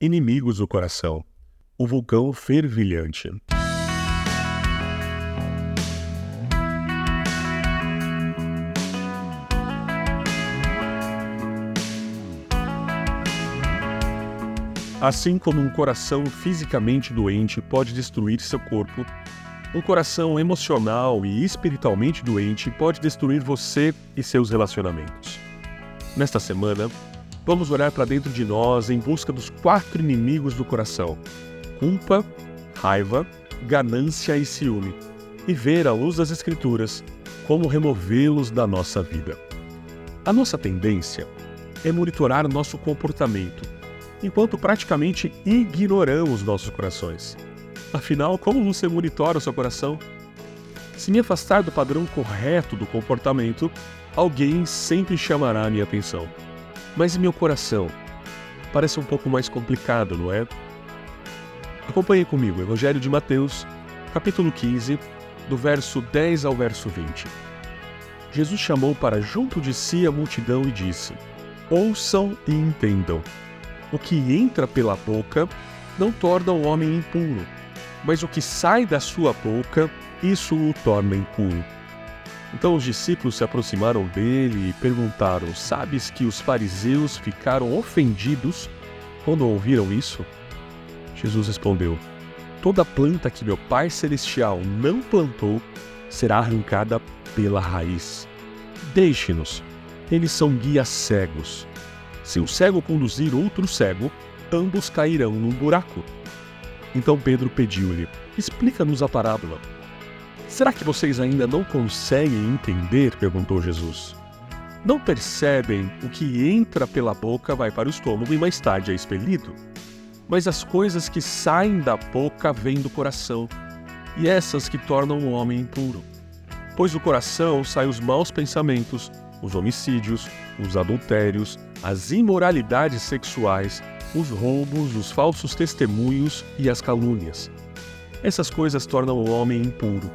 Inimigos do coração. O vulcão fervilhante. Assim como um coração fisicamente doente pode destruir seu corpo, um coração emocional e espiritualmente doente pode destruir você e seus relacionamentos. Nesta semana, vamos olhar para dentro de nós em busca dos quatro inimigos do coração: culpa, raiva, ganância e ciúme, e ver à luz das Escrituras como removê-los da nossa vida. A nossa tendência é monitorar nosso comportamento, enquanto praticamente ignoramos nossos corações. Afinal, como você monitora o seu coração? Se me afastar do padrão correto do comportamento, alguém sempre chamará a minha atenção. Mas meu coração parece um pouco mais complicado, não é? Acompanhe comigo, Evangelho de Mateus, capítulo 15, do verso 10 ao verso 20. Jesus chamou para junto de si a multidão e disse: Ouçam e entendam. O que entra pela boca não torna o homem impuro, mas o que sai da sua boca, isso o torna impuro. Então os discípulos se aproximaram dele e perguntaram: Sabes que os fariseus ficaram ofendidos quando ouviram isso? Jesus respondeu: Toda planta que meu Pai Celestial não plantou será arrancada pela raiz. Deixe-nos, eles são guias cegos. Se o cego conduzir outro cego, ambos cairão num buraco. Então Pedro pediu-lhe: Explica-nos a parábola. Será que vocês ainda não conseguem entender? perguntou Jesus. Não percebem o que entra pela boca vai para o estômago e mais tarde é expelido? Mas as coisas que saem da boca vêm do coração, e essas que tornam o homem impuro. Pois do coração saem os maus pensamentos, os homicídios, os adultérios, as imoralidades sexuais, os roubos, os falsos testemunhos e as calúnias. Essas coisas tornam o homem impuro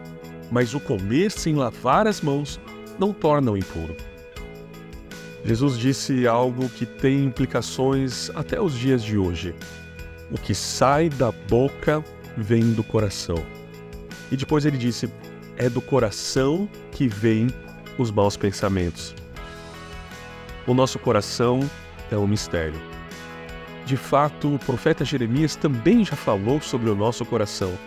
mas o comer sem lavar as mãos não torna o impuro. Jesus disse algo que tem implicações até os dias de hoje. O que sai da boca vem do coração. E depois ele disse: é do coração que vêm os maus pensamentos. O nosso coração é um mistério. De fato, o profeta Jeremias também já falou sobre o nosso coração.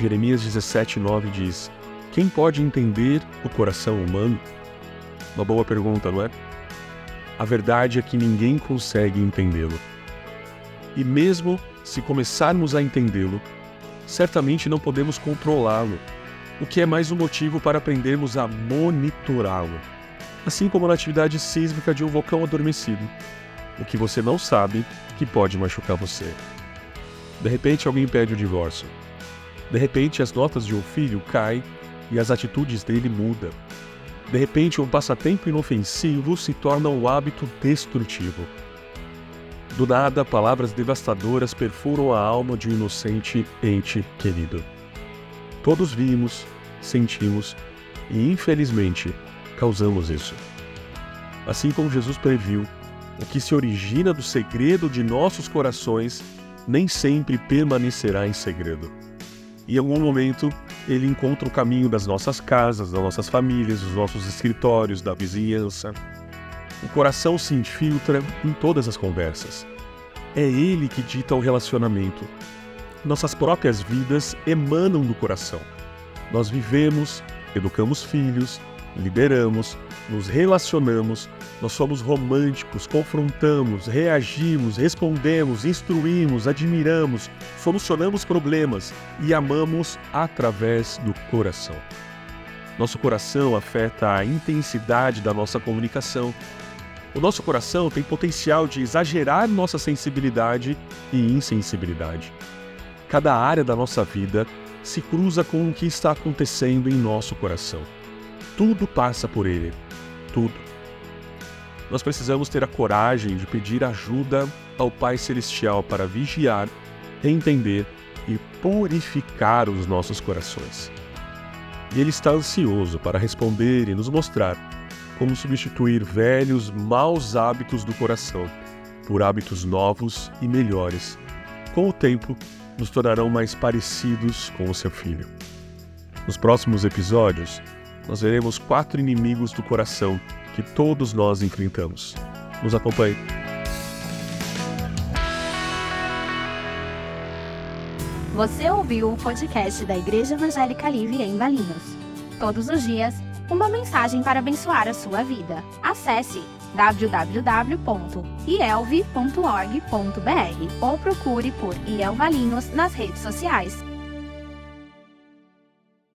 Jeremias 17:9 diz: quem pode entender o coração humano? Uma boa pergunta, não é? A verdade é que ninguém consegue entendê-lo. E mesmo se começarmos a entendê-lo, certamente não podemos controlá-lo, o que é mais um motivo para aprendermos a monitorá-lo. Assim como na atividade sísmica de um vulcão adormecido. O que você não sabe que pode machucar você. De repente alguém pede o divórcio. De repente as notas de um filho caem e as atitudes dele mudam. De repente, um passatempo inofensivo se torna um hábito destrutivo. Do nada, palavras devastadoras perfuram a alma de um inocente ente querido. Todos vimos, sentimos e, infelizmente, causamos isso. Assim como Jesus previu, o que se origina do segredo de nossos corações nem sempre permanecerá em segredo. Em algum momento, ele encontra o caminho das nossas casas, das nossas famílias, dos nossos escritórios, da vizinhança. O coração se infiltra em todas as conversas. É ele que dita o relacionamento. Nossas próprias vidas emanam do coração. Nós vivemos, educamos filhos, lideramos, nos relacionamos, nós somos românticos, confrontamos, reagimos, respondemos, instruímos, admiramos, solucionamos problemas e amamos através do coração. Nosso coração afeta a intensidade da nossa comunicação. O nosso coração tem potencial de exagerar nossa sensibilidade e insensibilidade. Cada área da nossa vida se cruza com o que está acontecendo em nosso coração. Tudo passa por ele. Tudo. Nós precisamos ter a coragem de pedir ajuda ao Pai Celestial para vigiar, entender e purificar os nossos corações. E Ele está ansioso para responder e nos mostrar como substituir velhos, maus hábitos do coração por hábitos novos e melhores com o tempo, nos tornarão mais parecidos com o seu filho. Nos próximos episódios, nós veremos quatro inimigos do coração que todos nós enfrentamos. Nos acompanhe. Você ouviu o podcast da Igreja Evangélica Livre em Valinhos. Todos os dias, uma mensagem para abençoar a sua vida. Acesse www.ielve.org.br ou procure por IEL Valinhos nas redes sociais.